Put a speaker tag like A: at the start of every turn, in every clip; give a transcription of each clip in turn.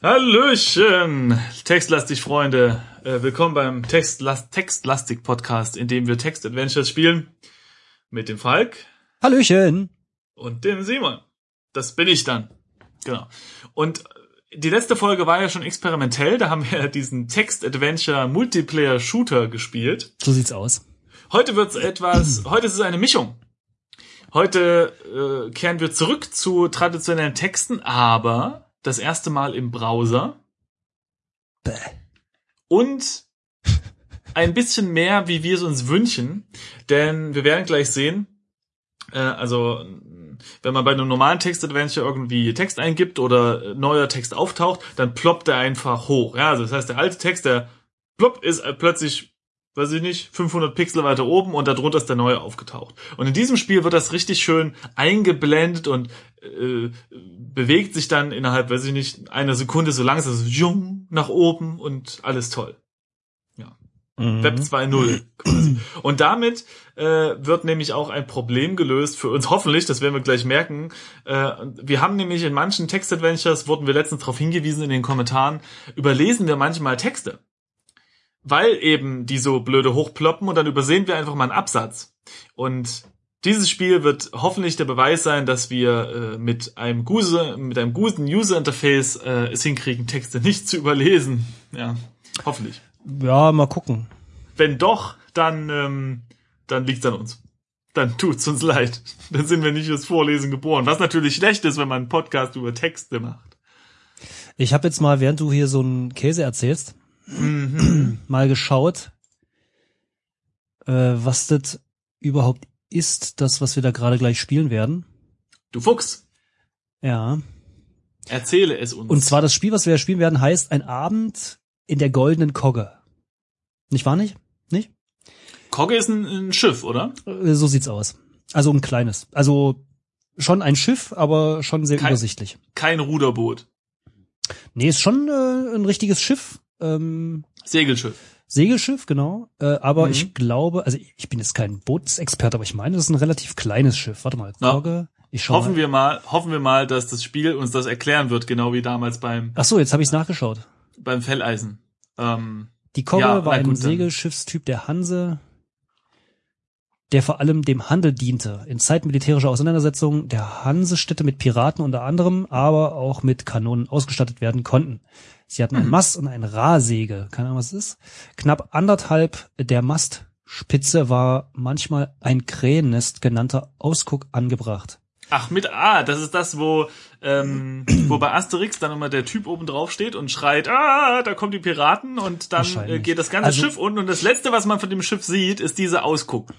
A: Hallöchen, Textlastig Freunde. Äh, willkommen beim Textlast Textlastig Podcast, in dem wir Text Adventures spielen mit dem Falk
B: Hallöchen.
A: und dem Simon. Das bin ich dann. Genau. Und die letzte Folge war ja schon experimentell, da haben wir diesen Text Adventure Multiplayer Shooter gespielt.
B: So sieht's aus.
A: Heute wird's etwas, heute ist es eine Mischung. Heute äh, kehren wir zurück zu traditionellen Texten, aber das erste Mal im Browser
B: Bäh.
A: und ein bisschen mehr, wie wir es uns wünschen, denn wir werden gleich sehen, äh, also wenn man bei einem normalen Text-Adventure irgendwie Text eingibt oder neuer Text auftaucht, dann ploppt er einfach hoch. Ja, also das heißt, der alte Text, der plopp ist plötzlich, weiß ich nicht, 500 Pixel weiter oben und darunter ist der neue aufgetaucht. Und in diesem Spiel wird das richtig schön eingeblendet und äh, bewegt sich dann innerhalb, weiß ich nicht, einer Sekunde so langsam so jung nach oben und alles toll.
B: Mhm.
A: Web 2.0 quasi. Und damit äh, wird nämlich auch ein Problem gelöst für uns, hoffentlich, das werden wir gleich merken. Äh, wir haben nämlich in manchen Text-Adventures, wurden wir letztens darauf hingewiesen in den Kommentaren, überlesen wir manchmal Texte. Weil eben die so blöde hochploppen und dann übersehen wir einfach mal einen Absatz. Und dieses Spiel wird hoffentlich der Beweis sein, dass wir äh, mit einem guse, mit einem guten User-Interface äh, es hinkriegen, Texte nicht zu überlesen. Ja, hoffentlich.
B: Ja, mal gucken.
A: Wenn doch, dann, ähm, dann liegt's an uns. Dann tut's uns leid. Dann sind wir nicht fürs Vorlesen geboren. Was natürlich schlecht ist, wenn man einen Podcast über Texte macht.
B: Ich habe jetzt mal, während du hier so einen Käse erzählst, mal geschaut, äh, was das überhaupt ist, das, was wir da gerade gleich spielen werden.
A: Du Fuchs,
B: Ja.
A: erzähle es uns.
B: Und zwar das Spiel, was wir spielen werden, heißt Ein Abend in der goldenen Kogge. Nicht wahr nicht? Nicht?
A: Kogge ist ein, ein Schiff, oder?
B: Äh, So sieht's aus. Also ein kleines. Also schon ein Schiff, aber schon sehr
A: Kein-
B: übersichtlich.
A: Kein Ruderboot.
B: Nee, ist schon äh, ein richtiges Schiff. Ähm,
A: Segelschiff.
B: Segelschiff, genau. Äh, aber
A: Mhm.
B: ich glaube, also ich bin jetzt kein Bootsexperte, aber ich meine, das ist ein relativ kleines Schiff. Warte mal,
A: Ja.
B: Kogge. Ich schau
A: Hoffen
B: mal.
A: wir mal, hoffen wir mal, dass das Spiel uns das erklären wird, genau wie damals beim,
B: Ach so, jetzt habe ich nachgeschaut.
A: beim Felleisen. Ähm,
B: Die Kogge
A: Ja,
B: war ein. Segelschiffstyp der Hanse, der vor allem dem Handel diente. In Zeiten militärischer Auseinandersetzungen der Hansestädte mit Piraten unter anderem, aber auch mit Kanonen ausgestattet werden konnten. Sie hatten
A: Mhm.
B: ein Mast und ein Rahsegel. Keine Ahnung, was es ist. Knapp anderthalb der Mastspitze war manchmal ein Krähennest genannter Ausguck angebracht.
A: Ach, mit A, das ist das, wo, ähm, wo bei Asterix dann immer der Typ oben drauf steht und schreit, ah, da kommen die Piraten und dann äh, geht das ganze
B: Also-
A: Schiff unten und das letzte, was man von dem Schiff sieht, ist diese Ausguck.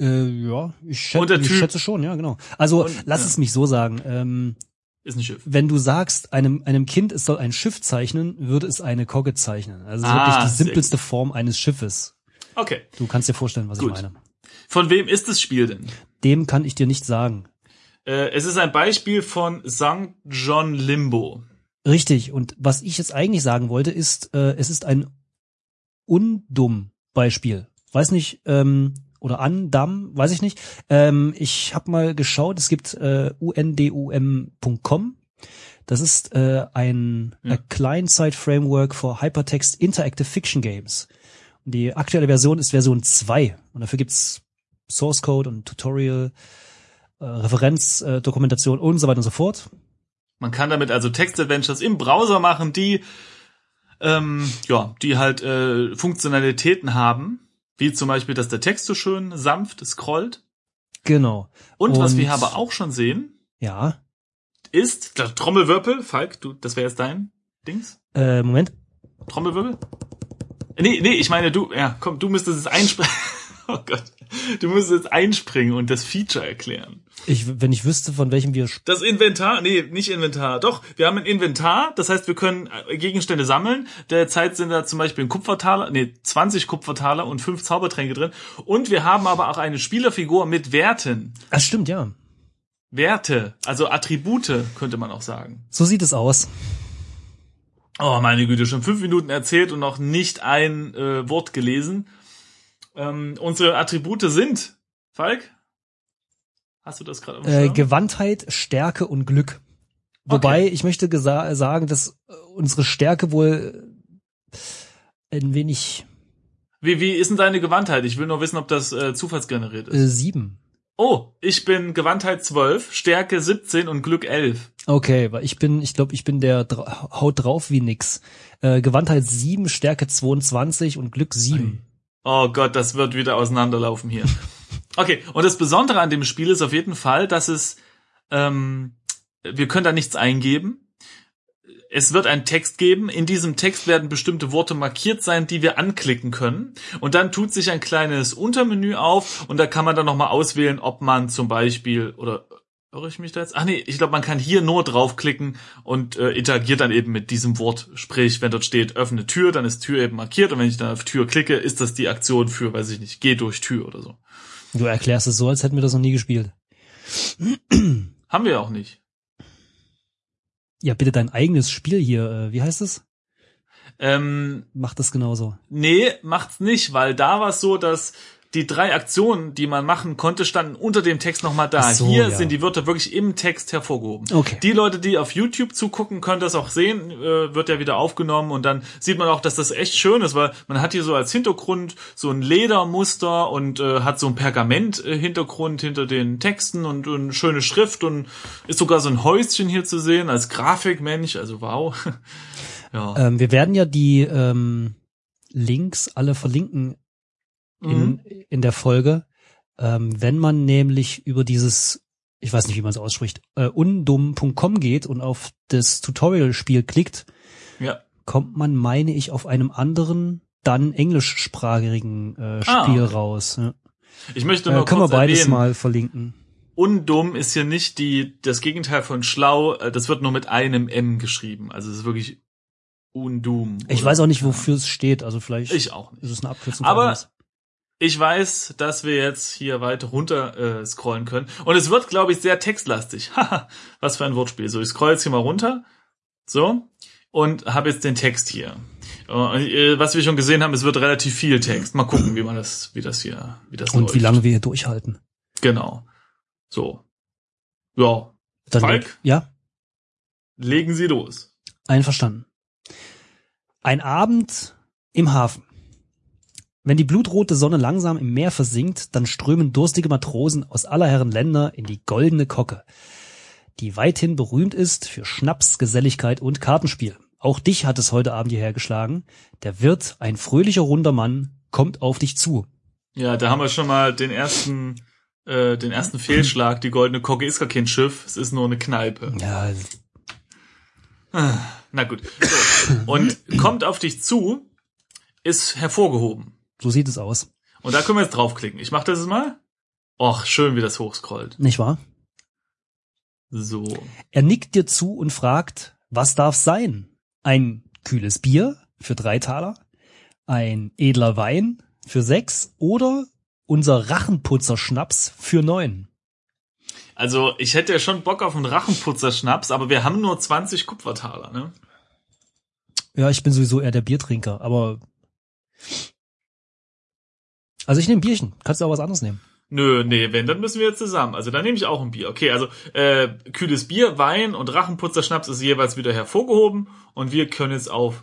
B: Äh, ja, ich, schätze, ich schätze schon, ja, genau. Also
A: Und-
B: lass
A: ja.
B: es mich so sagen. Ähm,
A: Ist ein Schiff.
B: wenn du sagst, einem, einem Kind, es soll ein Schiff zeichnen, würde es eine Kogge zeichnen. Also
A: Ah,
B: wirklich die simpelste Form eines Schiffes.
A: Okay.
B: Du kannst dir vorstellen, was
A: Gut.
B: ich meine.
A: Von wem ist das Spiel denn?
B: Dem kann ich dir nicht sagen.
A: Äh, es ist ein Beispiel von St. John Limbo.
B: Richtig. Und was ich jetzt eigentlich sagen wollte, ist, äh, es ist ein undumm Beispiel. Weiß nicht, ähm, oder andam, weiß ich nicht. Ähm, ich habe mal geschaut, es gibt äh, undum.com. Das ist äh, ein
A: Ja.
B: a Client-Side Framework for Hypertext Interactive Fiction Games. Und die aktuelle Version ist Version 2. Und dafür gibt's Source Code und Tutorial, äh, Referenz, äh, Dokumentation und so weiter und so fort.
A: Man kann damit also Text-Adventures im Browser machen, die, ähm, ja, die halt äh, Funktionalitäten haben, wie zum Beispiel, dass der Text so schön sanft scrollt.
B: Genau.
A: Und, was
B: Und-
A: wir aber auch schon sehen,
B: Ja.
A: ist der Trommelwirbel. Falk, du, das wäre jetzt dein Dings.
B: Äh, Moment.
A: Trommelwirbel? Nee, nee, ich meine, du, ja, komm, du müsstest es einspringen. Oh Gott. Du müsstest jetzt einspringen und das Feature erklären.
B: Ich, wenn ich wüsste, von welchem wir
A: Das Inventar, nee, nicht Inventar. Doch, wir haben ein Inventar, das heißt, wir können äh, Gegenstände sammeln. Derzeit sind da zum Beispiel ein Kupfertaler, nee, 20 Kupfertaler und 5 Zaubertränke drin. Und wir haben aber auch eine Spielerfigur mit Werten.
B: Ah, stimmt, ja.
A: Werte, also Attribute, könnte man auch sagen.
B: So sieht es aus.
A: Oh, meine Güte, schon fünf Minuten erzählt und noch nicht ein äh, Wort gelesen. Ähm, unsere Attribute sind, Falk? Hast du das gerade
B: Äh? Gewandtheit, Stärke und Glück. Wobei ich möchte sagen, dass äh, unsere Stärke wohl äh, ein wenig
A: Wie, wie ist denn deine Gewandtheit? Ich will nur wissen, ob das äh, zufallsgeneriert ist.
B: äh, sieben.
A: Oh, ich bin Gewandtheit 12, Stärke 17 und Glück 11.
B: Okay, weil ich bin, ich glaube, ich bin der dra haut drauf wie nix. Äh, Gewandtheit sieben, Stärke 22 und Glück sieben.
A: Oh Gott, das wird wieder auseinanderlaufen hier. Okay, und das Besondere an dem Spiel ist auf jeden Fall, dass es, ähm, wir können da nichts eingeben. Es wird einen Text geben. In diesem Text werden bestimmte Worte markiert sein, die wir anklicken können. Und dann tut sich ein kleines Untermenü auf und da kann man dann nochmal auswählen, ob man zum Beispiel, oder irre ich mich da jetzt? Ach nee, ich glaube, man kann hier nur draufklicken und äh, interagiert dann eben mit diesem Wort. Sprich, wenn dort steht, öffne Tür, dann ist Tür eben markiert und wenn ich dann auf Tür klicke, ist das die Aktion für, weiß ich nicht, geh durch Tür oder so.
B: Du erklärst es so, als hätten wir das noch nie gespielt.
A: Haben wir ja auch nicht.
B: Ja, bitte dein eigenes Spiel hier. Äh, wie heißt es?
A: Ähm,
B: Mach das genauso.
A: nee, macht's nicht, weil da war es so, dass die drei Aktionen, die man machen konnte, standen unter dem Text nochmal da.
B: So,
A: Hier
B: ja.
A: sind die Wörter wirklich im Text hervorgehoben.
B: Okay.
A: Die Leute, die auf YouTube zugucken, können das auch sehen, äh, wird ja wieder aufgenommen und dann sieht man auch, dass das echt schön ist, weil man hat hier so als Hintergrund so ein Ledermuster und äh, hat so ein Pergament-Hintergrund hinter den Texten und, und schöne Schrift und ist sogar so ein Häuschen hier zu sehen als Grafikmensch, also wow. ja.
B: Ähm, wir werden ja die ähm, Links alle verlinken in,
A: Mhm.
B: in der Folge. Ähm, wenn man nämlich über dieses, ich weiß nicht, wie man es ausspricht, äh, undum.com geht und auf das Tutorial-Spiel klickt,
A: ja.
B: kommt man, meine ich, auf einem anderen, dann englischsprachigen äh,
A: Ah,
B: Spiel
A: okay.
B: raus. Ja.
A: Ich möchte
B: Äh,
A: nur
B: können wir
A: kurz
B: beides
A: erwähnen,
B: mal verlinken.
A: undumm ist hier nicht die, das Gegenteil von schlau, äh, das wird nur mit einem M geschrieben. Also es ist wirklich undum.
B: Ich weiß auch nicht, wofür es steht, also vielleicht
A: Ich auch nicht.
B: ist es eine Abkürzung.
A: Aber-. Ich weiß, dass wir jetzt hier weiter runter äh, scrollen können. Und es wird, glaube ich, sehr textlastig. Haha, was für ein Wortspiel. So, ich scroll jetzt hier mal runter. So. Und habe jetzt den Text hier. Und, äh, was wir schon gesehen haben, es wird relativ viel Text. Mal gucken, wie man das, wie das hier, wie das
B: und
A: läuft.
B: wie lange wir hier durchhalten.
A: Genau. So. Ja.
B: Dann
A: Falk?
B: Ja,
A: Legen Sie los.
B: einverstanden. Ein Abend im Hafen. Wenn die blutrote Sonne langsam im Meer versinkt, dann strömen durstige Matrosen aus aller Herren Länder in die goldene Kocke, die weithin berühmt ist für Schnaps, Geselligkeit und Kartenspiel. Auch dich hat es heute Abend hierher geschlagen. Der Wirt, ein fröhlicher runder Mann, kommt auf dich zu.
A: Ja, da haben wir schon mal den ersten, äh, den ersten Fehlschlag. Die goldene Kocke ist gar kein Schiff, es ist nur eine Kneipe.
B: Ja,
A: Na gut. So. Und kommt auf dich zu, ist hervorgehoben.
B: So sieht es aus.
A: Und da können wir jetzt draufklicken. Ich mach das jetzt mal. Och, schön, wie das hochscrollt.
B: Nicht wahr?
A: So.
B: Er nickt dir zu und fragt, was darf's sein? Ein kühles Bier für drei Taler? Ein edler Wein für sechs? Oder unser Rachenputzer-Schnaps für neun?
A: Also, ich hätte ja schon Bock auf einen Rachenputzer-Schnaps, aber wir haben nur 20 Kupfertaler, ne?
B: Ja, ich bin sowieso eher der Biertrinker, aber also ich nehme Bierchen. Kannst du auch was anderes nehmen?
A: Nö, nee, wenn, dann müssen wir jetzt zusammen. Also dann nehme ich auch ein Bier. Okay, also äh, kühles Bier, Wein und Rachenputzerschnaps ist jeweils wieder hervorgehoben und wir können jetzt auf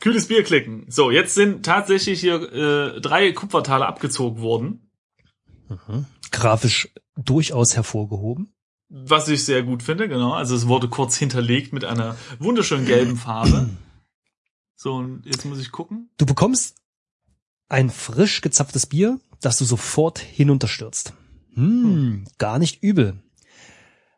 A: kühles Bier klicken. So, jetzt sind tatsächlich hier äh, drei Kupfertaler abgezogen worden,
B: Grafisch durchaus hervorgehoben.
A: was ich sehr gut finde, genau. Also es wurde kurz hinterlegt mit einer wunderschönen gelben Farbe. So, und jetzt muss ich gucken.
B: Du bekommst ein frisch gezapftes Bier, das du sofort hinunterstürzt. Hm, gar nicht übel.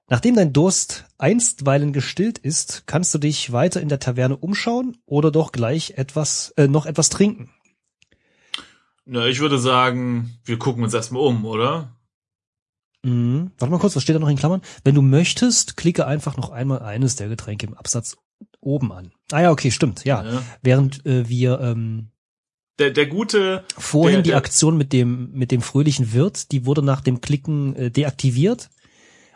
B: Nachdem dein Durst einstweilen gestillt ist, kannst du dich weiter in der Taverne umschauen oder doch gleich etwas, äh, noch etwas trinken.
A: Na, ich würde sagen, wir gucken uns erstmal um, oder?
B: Mhm. Warte mal kurz, was steht da noch in Klammern? Wenn du möchtest, klicke einfach noch einmal eines der Getränke im Absatz oben an. Ah ja, okay, stimmt, ja.
A: Ja.
B: Während äh, wir ähm,
A: Der, der gute,
B: vorhin
A: Der-
B: die
A: der-
B: Aktion mit dem mit dem fröhlichen Wirt, die wurde nach dem Klicken äh, deaktiviert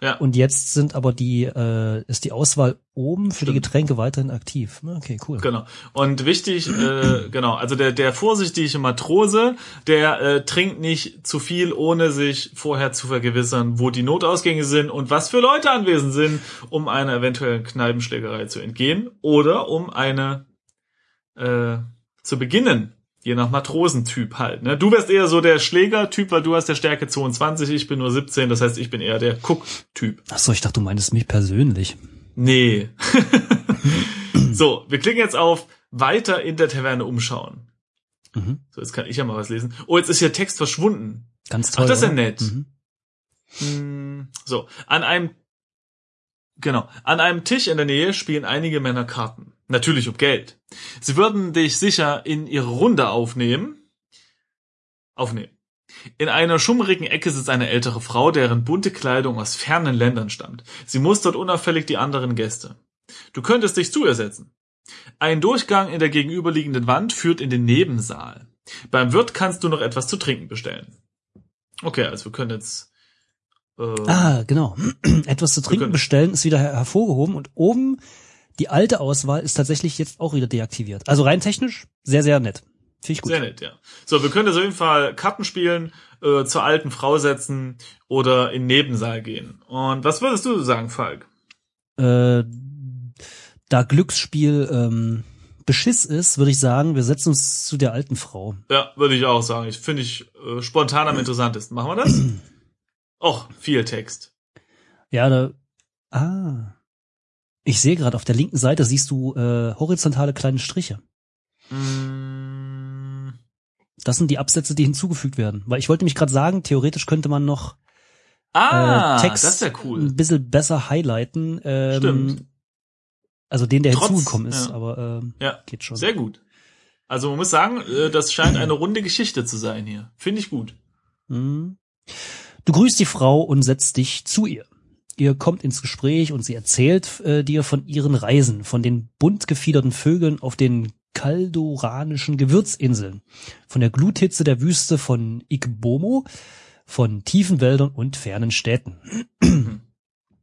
A: Ja.
B: Und jetzt sind aber die, äh, ist die Auswahl oben für die
A: Stimmt.
B: Getränke weiterhin aktiv. Okay, cool.
A: Genau. Und wichtig, äh, genau, also der, der vorsichtige Matrose, der äh, trinkt nicht zu viel, ohne sich vorher zu vergewissern, wo die Notausgänge sind und was für Leute anwesend sind, um einer eventuellen Kneipenschlägerei zu entgehen oder um eine äh, zu beginnen. Je nach Matrosentyp halt. Ne? Du wärst eher so der Schlägertyp, weil du hast der Stärke 22, ich bin nur 17, das heißt, ich bin eher der Cook-Typ.
B: Ach so, ich dachte, du meintest mich persönlich.
A: Nee. so, wir klicken jetzt auf weiter in der Taverne umschauen.
B: Mhm.
A: So, jetzt kann ich ja mal was lesen. Oh, jetzt ist hier Text verschwunden.
B: Ganz toll.
A: Ach, das ist ja nett.
B: Mhm.
A: Hm, So, an einem Genau. An einem Tisch in der Nähe spielen einige Männer Karten. Natürlich um Geld. Sie würden dich sicher in ihre Runde aufnehmen. Aufnehmen. In einer schummrigen Ecke sitzt eine ältere Frau, deren bunte Kleidung aus fernen Ländern stammt. Sie mustert unauffällig die anderen Gäste. Du könntest dich zu ihr setzen. Ein Durchgang in der gegenüberliegenden Wand führt in den Nebensaal. Beim Wirt kannst du noch etwas zu trinken bestellen. Okay, also wir können jetzt. Äh,
B: Ah, genau. Etwas zu trinken bestellen ist wieder her hervorgehoben und oben die alte Auswahl ist tatsächlich jetzt auch wieder deaktiviert. Also rein technisch sehr, sehr nett. Finde ich gut.
A: Sehr nett, ja. So, wir können jetzt auf jeden Fall Karten spielen, äh, zur alten Frau setzen oder in den Nebensaal gehen. Und was würdest du sagen, Falk?
B: Äh, da Glücksspiel ähm, Beschiss ist, würde ich sagen, wir setzen uns zu der alten Frau.
A: Ja, würde ich auch sagen. Ich finde ich äh, spontan am interessantesten. Machen wir das? Och, viel Text.
B: Ja, da. Ah. Ich sehe gerade auf der linken Seite siehst du äh, horizontale kleine Striche.
A: Mm,
B: Das sind die Absätze, die hinzugefügt werden. Weil ich wollte mich gerade sagen, theoretisch könnte man noch
A: ah,
B: äh, Text
A: das ist ja cool.
B: ein bisschen besser highlighten. Ähm,
A: Stimmt.
B: Also den, der
A: Trotz-
B: hinzugekommen ist,
A: ja.
B: aber ähm,
A: Ja,
B: geht schon.
A: sehr gut. Also man muss sagen, äh, das scheint eine runde Geschichte zu sein hier. Finde ich gut.
B: Mhm. Du grüßt die Frau und setzt dich zu ihr. Ihr kommt ins Gespräch und sie erzählt äh, dir von ihren Reisen, von den bunt gefiederten Vögeln auf den kaldoranischen Gewürzinseln, von der Gluthitze der Wüste von Ikbomo, von tiefen Wäldern und fernen Städten.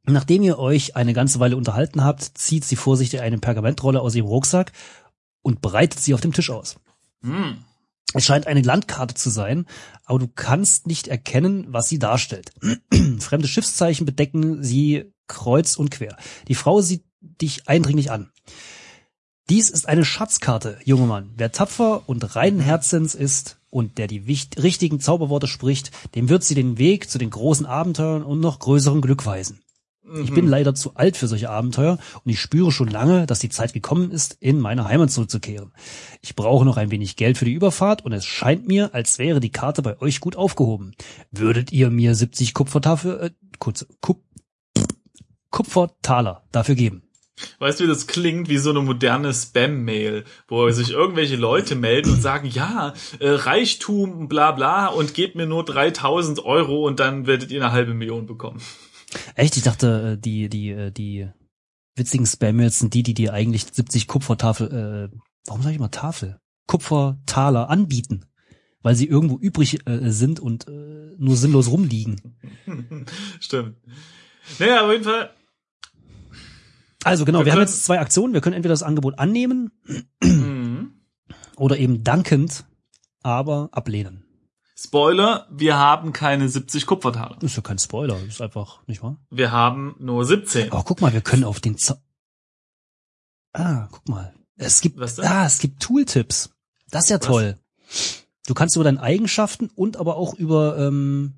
B: Nachdem ihr euch eine ganze Weile unterhalten habt, zieht sie vorsichtig eine Pergamentrolle aus ihrem Rucksack und breitet sie auf dem Tisch aus.
A: Hm.
B: Es scheint eine Landkarte zu sein, aber du kannst nicht erkennen, was sie darstellt. Fremde Schiffszeichen bedecken sie kreuz und quer. Die Frau sieht dich eindringlich an. Dies ist eine Schatzkarte, junger Mann. Wer tapfer und reinen Herzens ist und der die richtigen Zauberworte spricht, dem wird sie den Weg zu den großen Abenteuern und noch größerem Glück weisen. Ich bin leider zu alt für solche Abenteuer und ich spüre schon lange, dass die Zeit gekommen ist, in meine Heimat zurückzukehren. Ich brauche noch ein wenig Geld für die Überfahrt und es scheint mir, als wäre die Karte bei euch gut aufgehoben. Würdet ihr mir 70 Kupfertafe, äh, kurz, Kup, Kupfertaler dafür geben?
A: Weißt du, wie das klingt wie so eine moderne Spam-Mail, wo sich irgendwelche Leute melden und sagen, ja, äh, Reichtum, bla bla, und gebt mir nur 3000 Euro und dann werdet ihr eine halbe Million bekommen.
B: Echt? Ich dachte, äh, die, die, äh, die witzigen Spam-Mails sind die, die dir eigentlich 70 Kupfertafel, äh, warum sage ich mal Tafel? Kupfertaler anbieten. Weil sie irgendwo übrig äh, sind und äh, nur sinnlos rumliegen.
A: Stimmt. Naja, auf jeden Fall,
B: Also genau,
A: Wir
B: wir, haben jetzt zwei Aktionen. Wir können entweder das Angebot annehmen
A: mhm.
B: oder eben dankend, aber ablehnen.
A: Spoiler, wir haben keine 70 Kupfertaler.
B: Das ist ja kein Spoiler, das ist einfach, nicht wahr?
A: Wir haben nur 17.
B: Aber guck mal, wir können auf den Zau Ah, guck mal. Es gibt, ah, es gibt Tooltips. Das ist ja
A: Was?
B: toll. Du kannst über deine Eigenschaften und aber auch über ähm,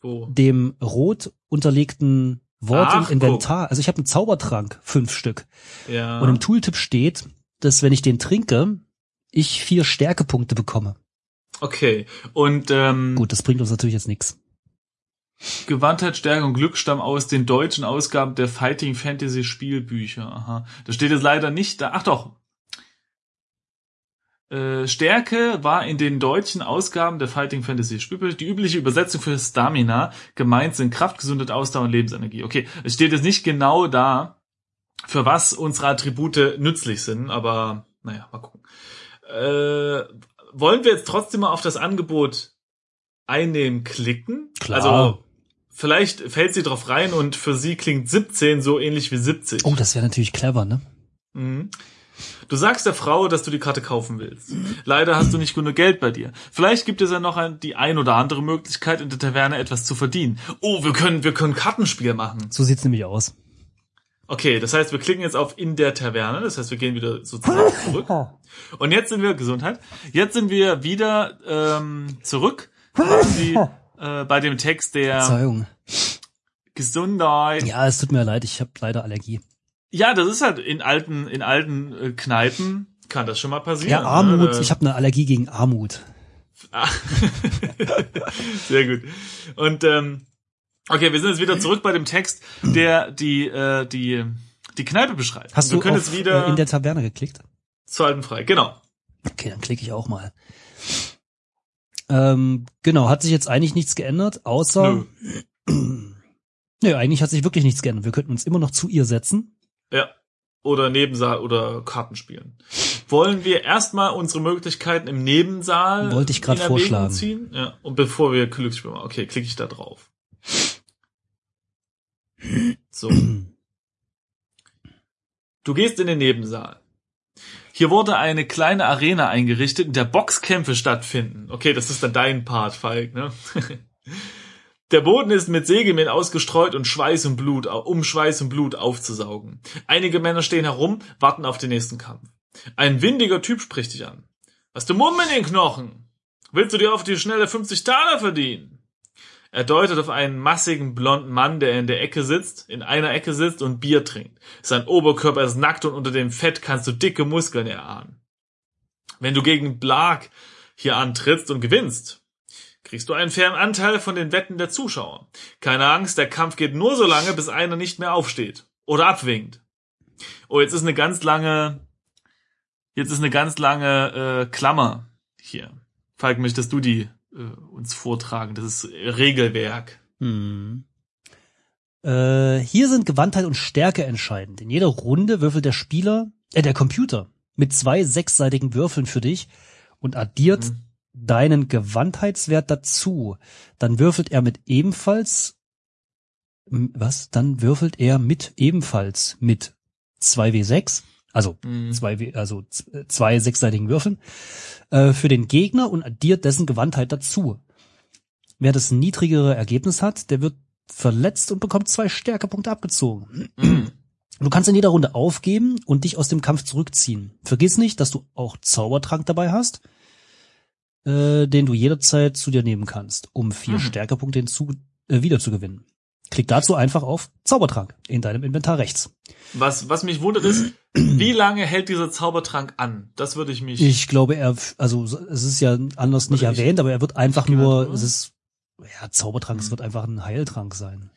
A: Wo?
B: dem rot unterlegten Wort
A: Ach,
B: im Inventar. Also ich habe einen Zaubertrank, fünf Stück.
A: Ja.
B: Und im Tooltip steht, dass wenn ich den trinke, ich vier Stärkepunkte bekomme.
A: Okay. Und ähm,
B: Gut, das bringt uns natürlich jetzt nichts.
A: Gewandtheit, Stärke und Glück stammen aus den deutschen Ausgaben der Fighting Fantasy Spielbücher. Aha. Das steht jetzt leider nicht da. Ach doch. Äh, Stärke war in den deutschen Ausgaben der Fighting Fantasy Spielbücher die übliche Übersetzung für Stamina. Gemeint sind Kraft, Gesundheit, Ausdauer und Lebensenergie. Okay, es steht jetzt nicht genau da, für was unsere Attribute nützlich sind, aber naja, mal gucken. Äh, wollen wir jetzt trotzdem mal auf das Angebot einnehmen klicken?
B: Klar.
A: Also vielleicht fällt sie drauf rein und für sie klingt 17 so ähnlich wie 70.
B: Oh, das wäre natürlich clever, ne?
A: Mhm. Du sagst der Frau, dass du die Karte kaufen willst. Leider hast du nicht genug Geld bei dir. Vielleicht gibt es ja noch ein, die ein oder andere Möglichkeit, in der Taverne etwas zu verdienen. Oh, wir können, wir können Kartenspiel machen.
B: So sieht's nämlich aus.
A: Okay, das heißt, wir klicken jetzt auf in der Taverne. Das heißt, wir gehen wieder sozusagen zurück. Und jetzt sind wir Gesundheit. Jetzt sind wir wieder ähm, zurück quasi, äh, bei dem Text der
B: Verzeihung.
A: Gesundheit.
B: Ja, es tut mir leid, ich habe leider Allergie.
A: Ja, das ist halt in alten in alten äh, Kneipen kann das schon mal passieren.
B: Ja, Armut,
A: ne?
B: ich habe eine Allergie gegen Armut.
A: Ah. Sehr gut. Und ähm, okay, wir sind jetzt wieder zurück bei dem Text, der die äh, die die Kneipe beschreibt.
B: Hast
A: wir
B: du auf,
A: jetzt wieder
B: äh, in der Taverne geklickt?
A: zu alten frei. Genau.
B: Okay, dann klicke ich auch mal. Ähm, genau, hat sich jetzt eigentlich nichts geändert, außer
A: Nö.
B: Nö, eigentlich hat sich wirklich nichts geändert. Wir könnten uns immer noch zu ihr setzen.
A: Ja. Oder Nebensaal oder Karten spielen. Wollen wir erstmal unsere Möglichkeiten im Nebensaal
B: Wollte ich
A: Erwägung
B: vorschlagen.
A: ziehen? Ja. Und bevor wir Glücksspiel machen. Okay, klicke ich da drauf. So. Du gehst in den Nebensaal. Hier wurde eine kleine Arena eingerichtet, in der Boxkämpfe stattfinden. Okay, das ist dann dein Part, Falk, ne? Der Boden ist mit Sägemehl ausgestreut und Schweiß und Blut, um Schweiß und Blut aufzusaugen. Einige Männer stehen herum, warten auf den nächsten Kampf. Ein windiger Typ spricht dich an. Hast du Mumm in den Knochen? Willst du dir auf die schnelle 50 Taler verdienen? Er deutet auf einen massigen blonden Mann, der in der Ecke sitzt, in einer Ecke sitzt und Bier trinkt. Sein Oberkörper ist nackt und unter dem Fett kannst du dicke Muskeln erahnen. Wenn du gegen Blag hier antrittst und gewinnst, kriegst du einen fairen Anteil von den Wetten der Zuschauer. Keine Angst, der Kampf geht nur so lange, bis einer nicht mehr aufsteht oder abwinkt. Oh, jetzt ist eine ganz lange, jetzt ist eine ganz lange äh, Klammer hier. Falk, möchtest du die äh, uns vortragen? Das ist Regelwerk.
B: Hm. Äh, hier sind Gewandtheit und Stärke entscheidend. In jeder Runde würfelt der Spieler, äh, der Computer mit zwei sechsseitigen Würfeln für dich und addiert
A: Hm.
B: deinen Gewandtheitswert dazu. Dann würfelt er mit ebenfalls, was? Dann würfelt er mit ebenfalls mit 2W6, also
A: Hm.
B: zwei, also äh, zwei sechsseitigen Würfeln, äh, für den Gegner und addiert dessen Gewandtheit dazu. Wer das niedrigere Ergebnis hat, der wird verletzt und bekommt zwei Stärkepunkte abgezogen.
A: Hm.
B: Du kannst in jeder Runde aufgeben und dich aus dem Kampf zurückziehen. Vergiss nicht, dass du auch Zaubertrank dabei hast, äh, den du jederzeit zu dir nehmen kannst, um vier
A: Mhm.
B: Stärkepunkte hinzu, äh, wieder zu gewinnen. Klick dazu einfach auf Zaubertrank in deinem Inventar rechts.
A: Was, was mich wundert ist, wie lange hält dieser Zaubertrank an? Das würde ich mich.
B: Ich glaube, er, also es ist ja anders nicht erwähnt, aber er wird einfach nur, es ist, ja, Zaubertrank, es
A: Hm.
B: wird einfach ein Heiltrank sein.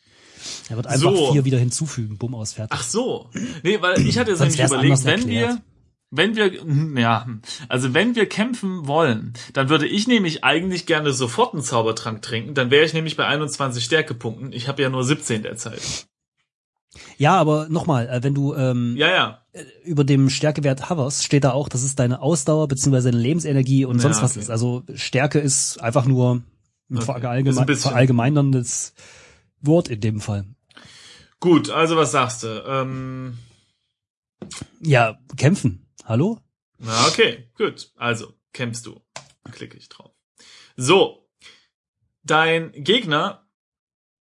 B: Er wird einfach
A: So.
B: vier wieder hinzufügen, bumm aus fertig.
A: Ach so. Nee, weil ich hatte jetzt
B: wär's
A: überlegt, wenn wir,
B: erklärt.
A: Wenn wir, hm, ja, also wenn wir kämpfen wollen, dann würde ich nämlich eigentlich gerne sofort einen Zaubertrank trinken. Dann wäre ich nämlich bei 21 Stärkepunkten. Ich habe ja nur 17 derzeit.
B: Ja, aber nochmal, äh, wenn du ähm,
A: Ja, ja.
B: über dem Stärkewert hoverst, steht da auch, das ist deine Ausdauer beziehungsweise deine Lebensenergie und
A: Ja,
B: sonst was
A: okay.
B: ist. Also Stärke ist einfach nur ein
A: Okay.
B: verallgeme
A: Ist ein
B: verallgemeinerndes Wort in dem Fall.
A: Gut, also was sagst du? Ähm,
B: Ja, kämpfen. Hallo?
A: na, okay, gut. Also, kämpfst du. Klicke ich drauf. So. Dein Gegner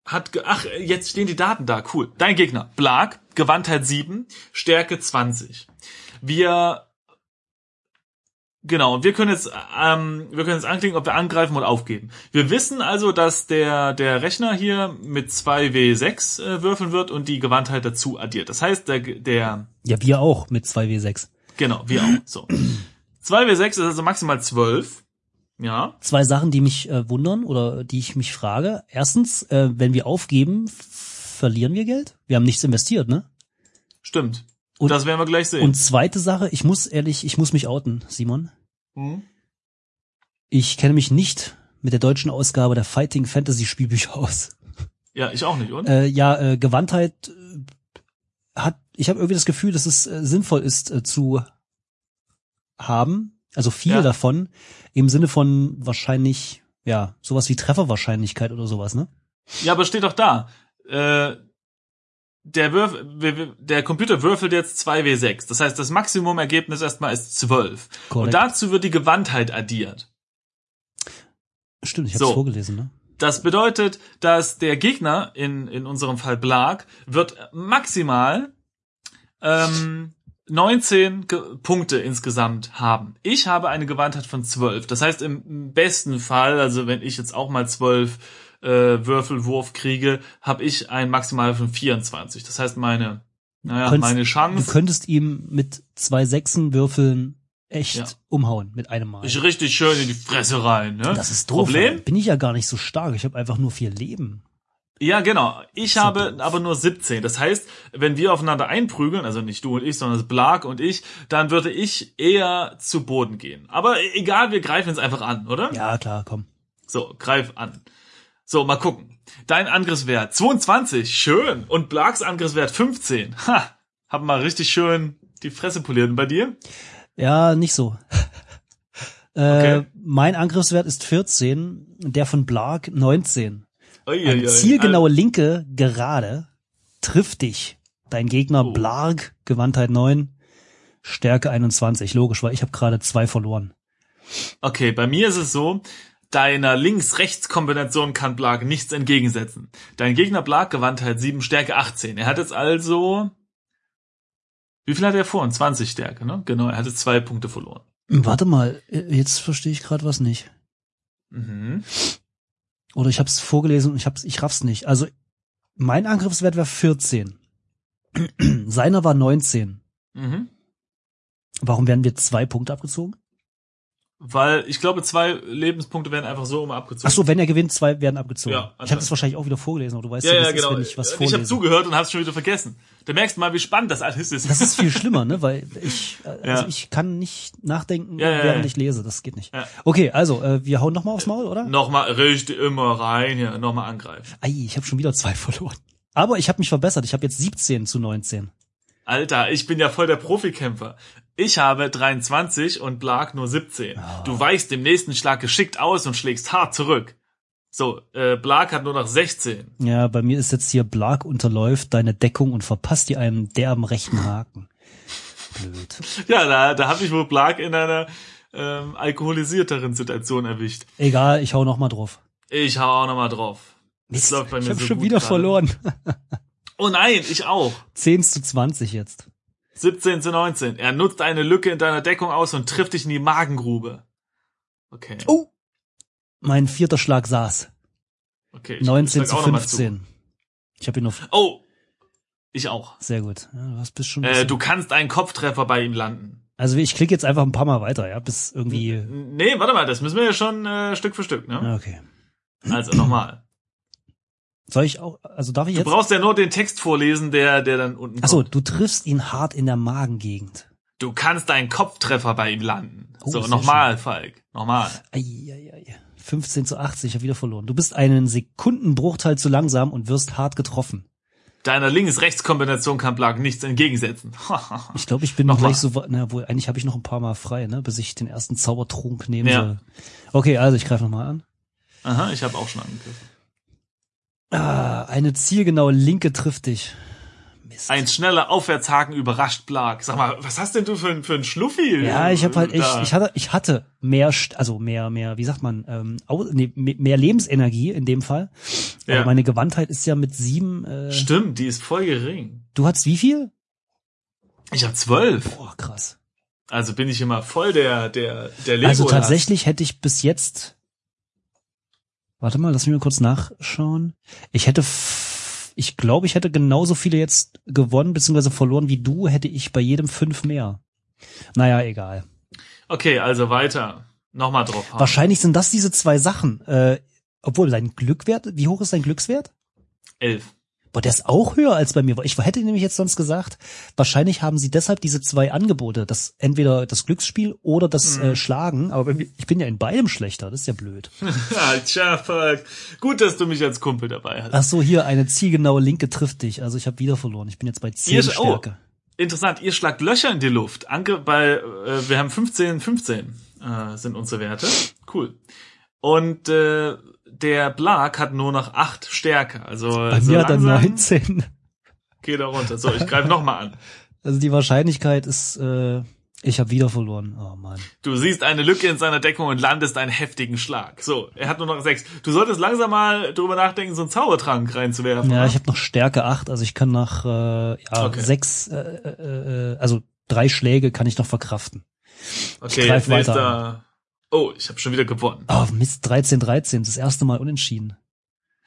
A: hat, ge ach, jetzt stehen die Daten da, cool. Dein Gegner, Blag, Gewandtheit 7, Stärke 20. Wir, genau, und wir können jetzt, ähm, wir können jetzt anklicken, ob wir angreifen oder aufgeben. Wir wissen also, dass der, der Rechner hier mit 2W6 äh, würfeln wird und die Gewandtheit dazu addiert. Das heißt, der, der,
B: Ja, wir auch mit 2W6.
A: Genau, wir auch, so. 2W6 ist also maximal 12. Ja,
B: Zwei Sachen, die mich äh, wundern oder die ich mich frage. Erstens, äh, wenn wir aufgeben, verlieren wir Geld? Wir haben nichts investiert, ne?
A: stimmt.
B: Und-
A: das werden wir gleich sehen.
B: Und zweite Sache, ich muss ehrlich, ich muss mich outen, Simon.
A: Hm?
B: Ich kenne mich nicht mit der deutschen Ausgabe der Fighting Fantasy Spielbücher aus.
A: Ja, ich auch nicht, und?
B: Äh, ja, äh, Gewandtheit hat, ich habe irgendwie das Gefühl, dass es äh, sinnvoll ist äh, zu haben, also viel
A: Ja.
B: davon, im Sinne von wahrscheinlich, ja, sowas wie Trefferwahrscheinlichkeit oder sowas, ne?
A: Ja, aber steht doch da. Äh, der, Würf der Computer würfelt jetzt 2W6. Das heißt, das Maximumergebnis erstmal ist 12.
B: Korrekt.
A: Und dazu wird die Gewandtheit addiert.
B: Stimmt, ich habe
A: So.
B: vorgelesen, ne?
A: Das bedeutet, dass der Gegner, in, in unserem Fall Blag, wird maximal ähm, 19 Ge Punkte insgesamt haben. Ich habe eine Gewandtheit von 12. Das heißt, im besten Fall, also wenn ich jetzt auch mal 12 äh, Würfelwurf kriege, habe ich ein Maximal von 24. Das heißt, meine, naja,
B: Könntest-
A: meine
B: Du
A: Chance,
B: könntest ihm mit zwei Sechsen Würfeln echt
A: Ja.
B: umhauen mit einem Mal.
A: ich richtig schön in die Fresse rein. Ne?
B: das ist doof.
A: Problem?
B: Bin ich ja gar nicht so stark. Ich habe einfach nur vier Leben.
A: Ja, genau. Ich
B: So
A: habe
B: doof.
A: aber nur 17. Das heißt, wenn wir aufeinander einprügeln, also nicht du und ich, sondern Blag und ich, dann würde ich eher zu Boden gehen. Aber egal, wir greifen jetzt einfach an, oder?
B: Ja, klar, komm.
A: So, greif an. So, mal gucken. Dein Angriffswert 22, schön. Und Blags Angriffswert 15. Ha, hab mal richtig schön die Fresse poliert. Bei dir?
B: Ja, nicht so.
A: Okay.
B: äh, mein Angriffswert ist 14, der von Blark 19. Eine
A: Uiuiui.
B: zielgenaue linke Gerade trifft dich. Dein Gegner
A: Oh.
B: Blark, Gewandtheit 9, Stärke 21. Logisch, weil ich habe gerade zwei verloren.
A: Okay, bei mir ist es so, deiner Links-Rechts-Kombination kann Blag nichts entgegensetzen. Dein Gegner Blag Gewandtheit 7, Stärke 18. Er hat jetzt also, wie viel hat er vor? 20 Stärke, ne? Genau, er hat jetzt zwei Punkte verloren.
B: Warte mal, äh, jetzt verstehe ich gerade was nicht.
A: Mhm.
B: Oder ich habe es vorgelesen und ich hab's, ich raff's nicht. Also mein Angriffswert wäre 14. Seiner war 19.
A: Mhm.
B: Warum werden wir zwei Punkte abgezogen?
A: Weil ich glaube, zwei Lebenspunkte werden einfach so immer abgezogen.
B: Ach so, wenn er gewinnt, zwei werden abgezogen.
A: Ja,
B: ich habe das wahrscheinlich auch wieder vorgelesen, aber du weißt
A: ja,
B: ja,
A: ja, genau.
B: ist, wenn ich was
A: ich
B: vorlese.
A: habe zugehört und hab's schon wieder vergessen. Da merkst du mal, wie spannend das alles ist.
B: das ist viel schlimmer, ne? Weil ich, äh, also
A: Ja.
B: ich kann nicht nachdenken,
A: Ja, ja,
B: während
A: ja.
B: ich lese. Das geht nicht.
A: Ja.
B: Okay, also äh, wir hauen noch mal aufs Maul, oder?
A: Nochmal richtig immer rein hier, nochmal angreifen.
B: Ei, ich habe schon wieder zwei verloren. Aber ich habe mich verbessert. Ich habe jetzt 17 zu 19.
A: Alter, ich bin ja voll der Profikämpfer. Ich habe 23 und Blag nur 17.
B: Ah.
A: Du weichst dem nächsten Schlag geschickt aus und schlägst hart zurück. So, äh, Blag hat nur noch 16.
B: Ja, bei mir ist jetzt hier Blag unterläuft deine Deckung und verpasst dir einen derben rechten Haken. Blöd.
A: Ja, da, da habe ich wohl Blag in einer ähm, alkoholisierteren Situation erwischt.
B: Egal, ich hau noch mal drauf.
A: Ich hau auch nochmal drauf. Es
B: Mist,
A: läuft bei mir
B: ich habe
A: so
B: schon wieder
A: gerade.
B: verloren.
A: Oh nein, ich auch.
B: 10 zu 20 jetzt.
A: 17 zu 19. Er nutzt eine Lücke in deiner Deckung aus und trifft dich in die Magengrube. Okay.
B: Oh! Mein vierter Schlag saß.
A: okay ich
B: 19
A: schlag
B: zu
A: auch noch mal
B: 15. Ich habe ihn noch.
A: Oh, ich auch.
B: Sehr gut. Ja, du bist schon.
A: Äh, du kannst einen Kopftreffer bei ihm landen.
B: also ich klicke jetzt einfach ein paar Mal weiter, ja, bis irgendwie.
A: Nee, warte mal, das müssen wir ja schon äh, Stück für Stück, ne?
B: Ja, okay.
A: Also nochmal.
B: Soll ich auch? Also darf ich
A: Du
B: jetzt?
A: brauchst ja nur den Text vorlesen, der, der dann unten
B: Achso, du triffst ihn hart in der Magengegend.
A: Du kannst einen Kopftreffer bei ihm landen.
B: Oh,
A: so, nochmal, Falk. Nochmal.
B: Eieiei. 15 zu 80, ich habe wieder verloren. Du bist einen Sekundenbruchteil zu langsam und wirst hart getroffen.
A: Deiner Links-Rechts-Kombination kann Blag nichts entgegensetzen.
B: Ich glaube, ich bin
A: Nochmal.
B: gleich so, na wohl, eigentlich habe ich noch ein paar Mal frei, ne, bis ich den ersten Zaubertrunk nehmen
A: Ja.
B: soll. Okay, also ich greife nochmal an.
A: Aha, ich habe auch schon angegriffen.
B: Ah, eine zielgenaue Linke trifft dich. Mist.
A: Ein schneller Aufwärtshaken überrascht Blag. Sag mal, was hast denn du für, ein- für ein Schluffi?
B: ja, ich habe halt echt,
A: da?
B: ich hatte, ich hatte mehr, also mehr, mehr, wie sagt man, ähm, nee, me- mehr Lebensenergie in dem Fall. Aber
A: Ja.
B: meine Gewandtheit ist ja mit sieben. Äh,
A: Stimmt, die ist voll gering.
B: du hattest wie viel?
A: Ich habe zwölf.
B: Boah, krass.
A: Also bin ich immer voll der, der, der Lego.
B: Also tatsächlich hätte ich bis jetzt. Warte mal, lass mich mal kurz nachschauen. Ich hätte, ich glaube, ich hätte genauso viele jetzt gewonnen bzw. verloren wie du, hätte ich bei jedem fünf mehr. Naja, egal.
A: Okay, also weiter. Nochmal drauf. hauen.
B: Wahrscheinlich sind das diese zwei Sachen. Äh, obwohl, dein Glückwert, wie hoch ist dein Glückswert?
A: Elf.
B: Boah, der ist auch höher als bei mir. Ich hätte nämlich jetzt sonst gesagt, wahrscheinlich haben sie deshalb diese zwei Angebote. Das entweder das Glücksspiel oder das
A: Mhm.
B: äh, Schlagen. Aber mir- ich bin ja in beidem schlechter. Das ist ja blöd.
A: Ja, tja, fuck. Gut, dass du mich als Kumpel dabei hast.
B: Ach so, hier eine zielgenaue Linke trifft dich. Also ich habe wieder verloren. Ich bin jetzt bei 10
A: Ihr sch- oh. Interessant, ihr schlagt Löcher in die Luft. Ange bei, äh, wir haben 15, 15 äh, sind unsere Werte. Cool. Und äh, der Blag hat nur noch acht Stärke. Also
B: Bei
A: so
B: mir hat er
A: langsam
B: 19.
A: Geht er runter. So, ich greife nochmal an.
B: Also die Wahrscheinlichkeit ist, äh, ich habe wieder verloren. Oh Mann.
A: Du siehst eine Lücke in seiner Deckung und landest einen heftigen Schlag. So, er hat nur noch sechs. Du solltest langsam mal drüber nachdenken, so einen Zaubertrank reinzuwerfen.
B: Ja,
A: oder?
B: ich habe noch Stärke 8, also ich kann nach äh, ja,
A: Okay.
B: sechs, äh, äh, äh, also drei Schläge kann ich noch verkraften.
A: okay,
B: greif
A: jetzt
B: weiter
A: nächster. Oh, ich habe schon wieder gewonnen.
B: Oh, Mist, 13, 13, das erste Mal unentschieden.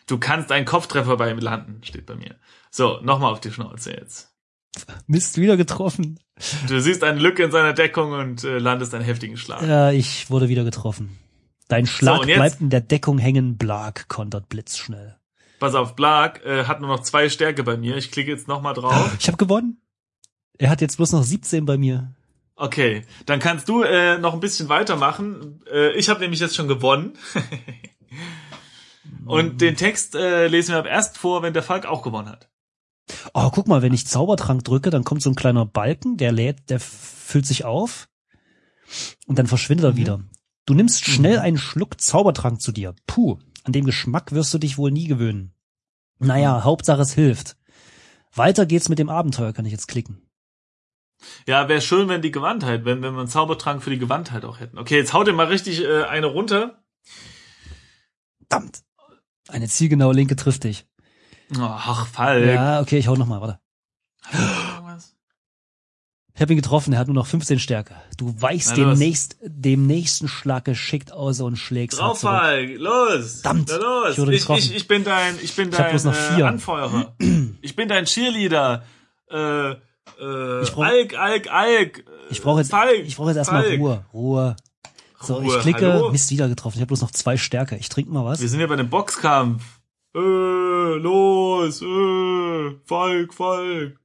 A: Du kannst einen Kopftreffer bei ihm landen, steht bei mir. So, nochmal auf die Schnauze jetzt.
B: Mist, wieder getroffen.
A: Du siehst eine Lücke in seiner Deckung und äh, landest einen heftigen Schlag.
B: Ja, ich wurde wieder getroffen. Dein Schlag
A: jetzt?
B: bleibt in der Deckung hängen, Blag kontert blitzschnell.
A: Pass auf, Blag äh, hat nur noch zwei Stärke bei mir. Ich klicke jetzt nochmal drauf.
B: Ich habe gewonnen. Er hat jetzt bloß noch 17 bei mir.
A: Okay, dann kannst du äh, noch ein bisschen weitermachen. Äh, ich habe nämlich jetzt schon gewonnen. Und den Text äh, lesen wir ab erst vor, wenn der Falk auch gewonnen hat.
B: Oh, guck mal, wenn ich Zaubertrank drücke, dann kommt so ein kleiner Balken, der lädt, der füllt sich auf und dann verschwindet er
A: Mhm.
B: wieder. Du nimmst schnell einen Schluck Zaubertrank zu dir. Puh, an dem Geschmack wirst du dich wohl nie gewöhnen. Naja, Hauptsache es hilft. Weiter geht's mit dem Abenteuer, kann ich jetzt klicken.
A: Ja, wäre schön, wenn die Gewandtheit, wenn, wenn wir einen Zaubertrank für die Gewandtheit auch hätten. Okay, jetzt haut ihr mal richtig äh, eine runter.
B: Verdammt. Eine zielgenaue Linke trifft dich.
A: Ach, Falk.
B: Ja, okay, ich hau noch mal, warte. Ich habe ihn getroffen, er hat nur noch 15 Stärke. Du weichst
A: Na
B: dem, nächsten Schlag geschickt aus und schlägst
A: Drauf,
B: zurück.
A: Falk, los!
B: Verdammt,
A: Na los!
B: ich wurde
A: Ich,
B: getroffen.
A: ich, ich bin dein, ich bin
B: Ich hab
A: dein äh. Anfeuerer. ich bin dein Cheerleader. Äh, äh,
B: Ich brauch-
A: Alk, Alk, Alk.
B: Ich brauche jetzt,
A: Falk,
B: ich brauche jetzt erstmal
A: Falk.
B: Ruhe, Ruhe. So,
A: Ruhe,
B: ich klicke,
A: hallo?
B: Mist wieder getroffen. Ich habe bloß noch zwei Stärke. Ich trinke mal was.
A: Wir sind hier bei dem Boxkampf. Äh, los, äh, Falk, Falk.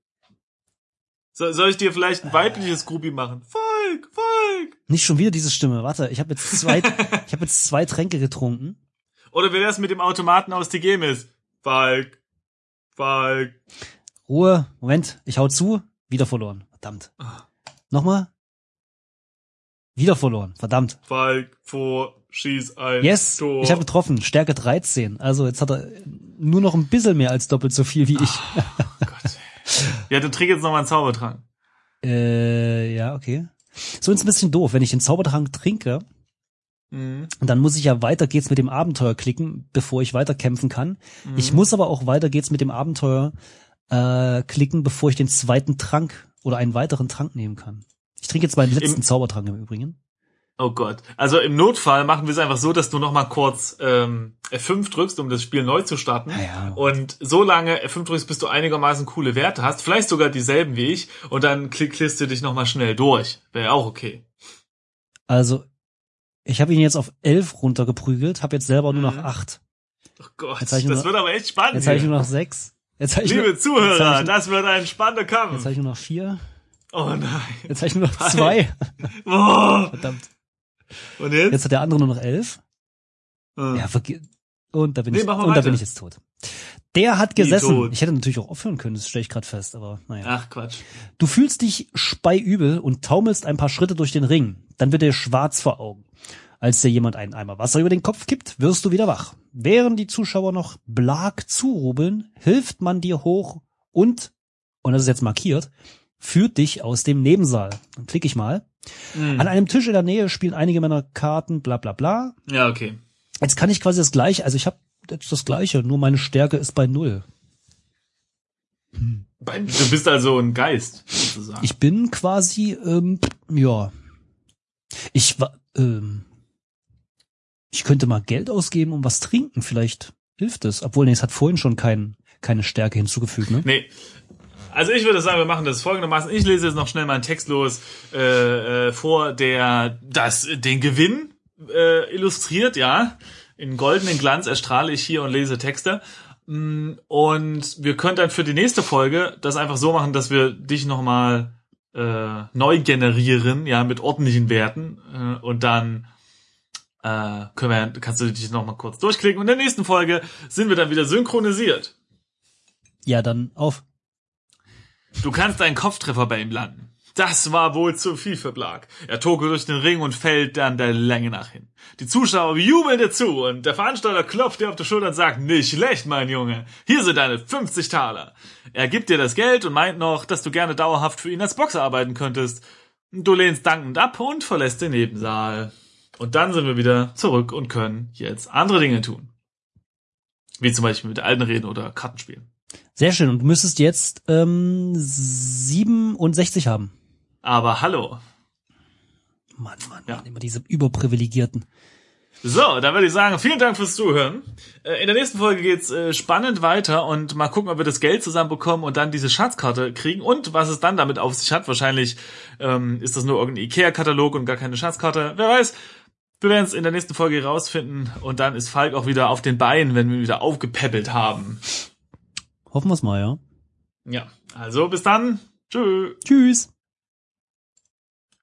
A: So, soll ich dir vielleicht ein weibliches Groupie machen? Falk, Falk.
B: Nicht schon wieder diese Stimme. Warte, ich habe jetzt zwei, ich habe jetzt zwei Tränke getrunken.
A: Oder wer das mit dem Automaten aus Tigemis? Falk, Falk.
B: Ruhe, Moment, ich hau zu, wieder verloren. Verdammt.
A: Ah.
B: Nochmal. Wieder verloren. Verdammt.
A: Falk, vor, schieß ein
B: Yes,
A: Tor.
B: ich habe getroffen. Stärke 13. Also jetzt hat er nur noch ein bisschen mehr als doppelt so viel wie ich.
A: Gott. Ja, dann trink jetzt noch mal einen Zaubertrank.
B: Äh, ja, okay. So ist ein bisschen doof. Wenn ich den Zaubertrank trinke,
A: Mhm.
B: dann muss ich ja weiter geht's mit dem Abenteuer klicken, bevor ich weiterkämpfen kann.
A: Mhm.
B: Ich muss aber auch weiter geht's mit dem Abenteuer äh, klicken, bevor ich den zweiten Trank oder einen weiteren Trank nehmen kann. Ich trinke jetzt meinen letzten
A: Im
B: Zaubertrank im Übrigen.
A: Oh Gott. Also im Notfall machen wir es einfach so, dass du nochmal kurz ähm, F5 drückst, um das Spiel neu zu starten.
B: Ja.
A: Und so lange F5 drückst, bis du einigermaßen coole Werte hast, vielleicht sogar dieselben wie ich, und dann klickst du dich nochmal schnell durch. Wäre ja auch okay.
B: Also, ich habe ihn jetzt auf 11 runtergeprügelt, habe jetzt selber nur noch
A: mhm.
B: 8.
A: Oh Gott, das
B: nur,
A: wird aber echt spannend.
B: Jetzt habe ich nur noch 6.
A: Liebe
B: nur-
A: Zuhörer,
B: ich,
A: das wird ein spannender Kampf.
B: jetzt hab ich nur noch vier.
A: Oh nein.
B: Jetzt habe ich nur noch zwei.
A: Oh.
B: Verdammt.
A: Und jetzt?
B: Jetzt hat der andere nur noch elf.
A: Hm.
B: Ja, verge und da bin
A: Nee,
B: ich und da
A: weiter.
B: bin ich jetzt tot. Der hat gesessen. Ich hätte natürlich auch aufhören können, das stelle ich gerade fest, aber naja.
A: Ach Quatsch.
B: Du fühlst dich speiübel und taumelst ein paar Schritte durch den Ring. Dann wird dir schwarz vor Augen. Als dir jemand einen Eimer Wasser über den Kopf kippt, wirst du wieder wach. Während die Zuschauer noch Blag zurubeln, hilft man dir hoch und, und das ist jetzt markiert, führt dich aus dem Nebensaal. Dann klicke ich mal.
A: Hm.
B: An einem Tisch in der Nähe spielen einige Männer Karten, bla bla bla.
A: Ja, okay.
B: Jetzt kann ich quasi das gleiche, also ich habe jetzt das gleiche, nur meine Stärke ist bei null.
A: Du bist also ein Geist, sozusagen.
B: Ich bin quasi, ähm, ja. Ich war, ähm, ich könnte mal Geld ausgeben, um was trinken. Vielleicht hilft es. Obwohl, nee, es hat vorhin schon kein, keine Stärke hinzugefügt, ne?
A: Nee. Also ich würde sagen, wir machen das folgendermaßen. Ich lese jetzt noch schnell meinen Text los äh, äh, vor, der das den Gewinn äh, illustriert, ja. In goldenen Glanz erstrahle ich hier und lese Texte. Mm, Und wir können dann für die nächste Folge das einfach so machen, dass wir dich nochmal äh, neu generieren, ja, mit ordentlichen Werten. Äh, und dann äh, können wir, kannst du dich nochmal kurz durchklicken. Und in der nächsten Folge sind wir dann wieder synchronisiert.
B: Ja, dann auf.
A: Du kannst einen Kopftreffer bei ihm landen. Das war wohl zu viel für Blag. Er togelt durch den Ring und fällt dann der Länge nach hin. Die Zuschauer jubeln dir zu und der Veranstalter klopft dir auf die Schulter und sagt, nicht schlecht, mein Junge. Hier sind deine 50 Taler. Er gibt dir das Geld und meint noch, dass du gerne dauerhaft für ihn als Boxer arbeiten könntest. Du lehnst dankend ab und verlässt den Nebensaal. Und dann sind wir wieder zurück und können jetzt andere Dinge tun. Wie zum Beispiel mit Alten reden oder Karten spielen.
B: Sehr schön. Und du müsstest jetzt ähm, 67 haben.
A: Aber hallo.
B: Mann, Mann,
A: Ja.
B: Mann, immer diese Überprivilegierten.
A: So, dann würde ich sagen, vielen Dank fürs Zuhören. Äh, In der nächsten Folge geht's äh, spannend weiter und mal gucken, ob wir das Geld zusammenbekommen und dann diese Schatzkarte kriegen und was es dann damit auf sich hat. Wahrscheinlich ähm, ist das nur irgendein Ikea-Katalog und gar keine Schatzkarte. Wer weiß. Wir werden es in der nächsten Folge rausfinden und dann ist Falk auch wieder auf den Beinen, wenn wir ihn wieder aufgepäppelt haben.
B: Hoffen wir's mal, ja.
A: Ja, also bis dann. Tschö.
B: Tschüss.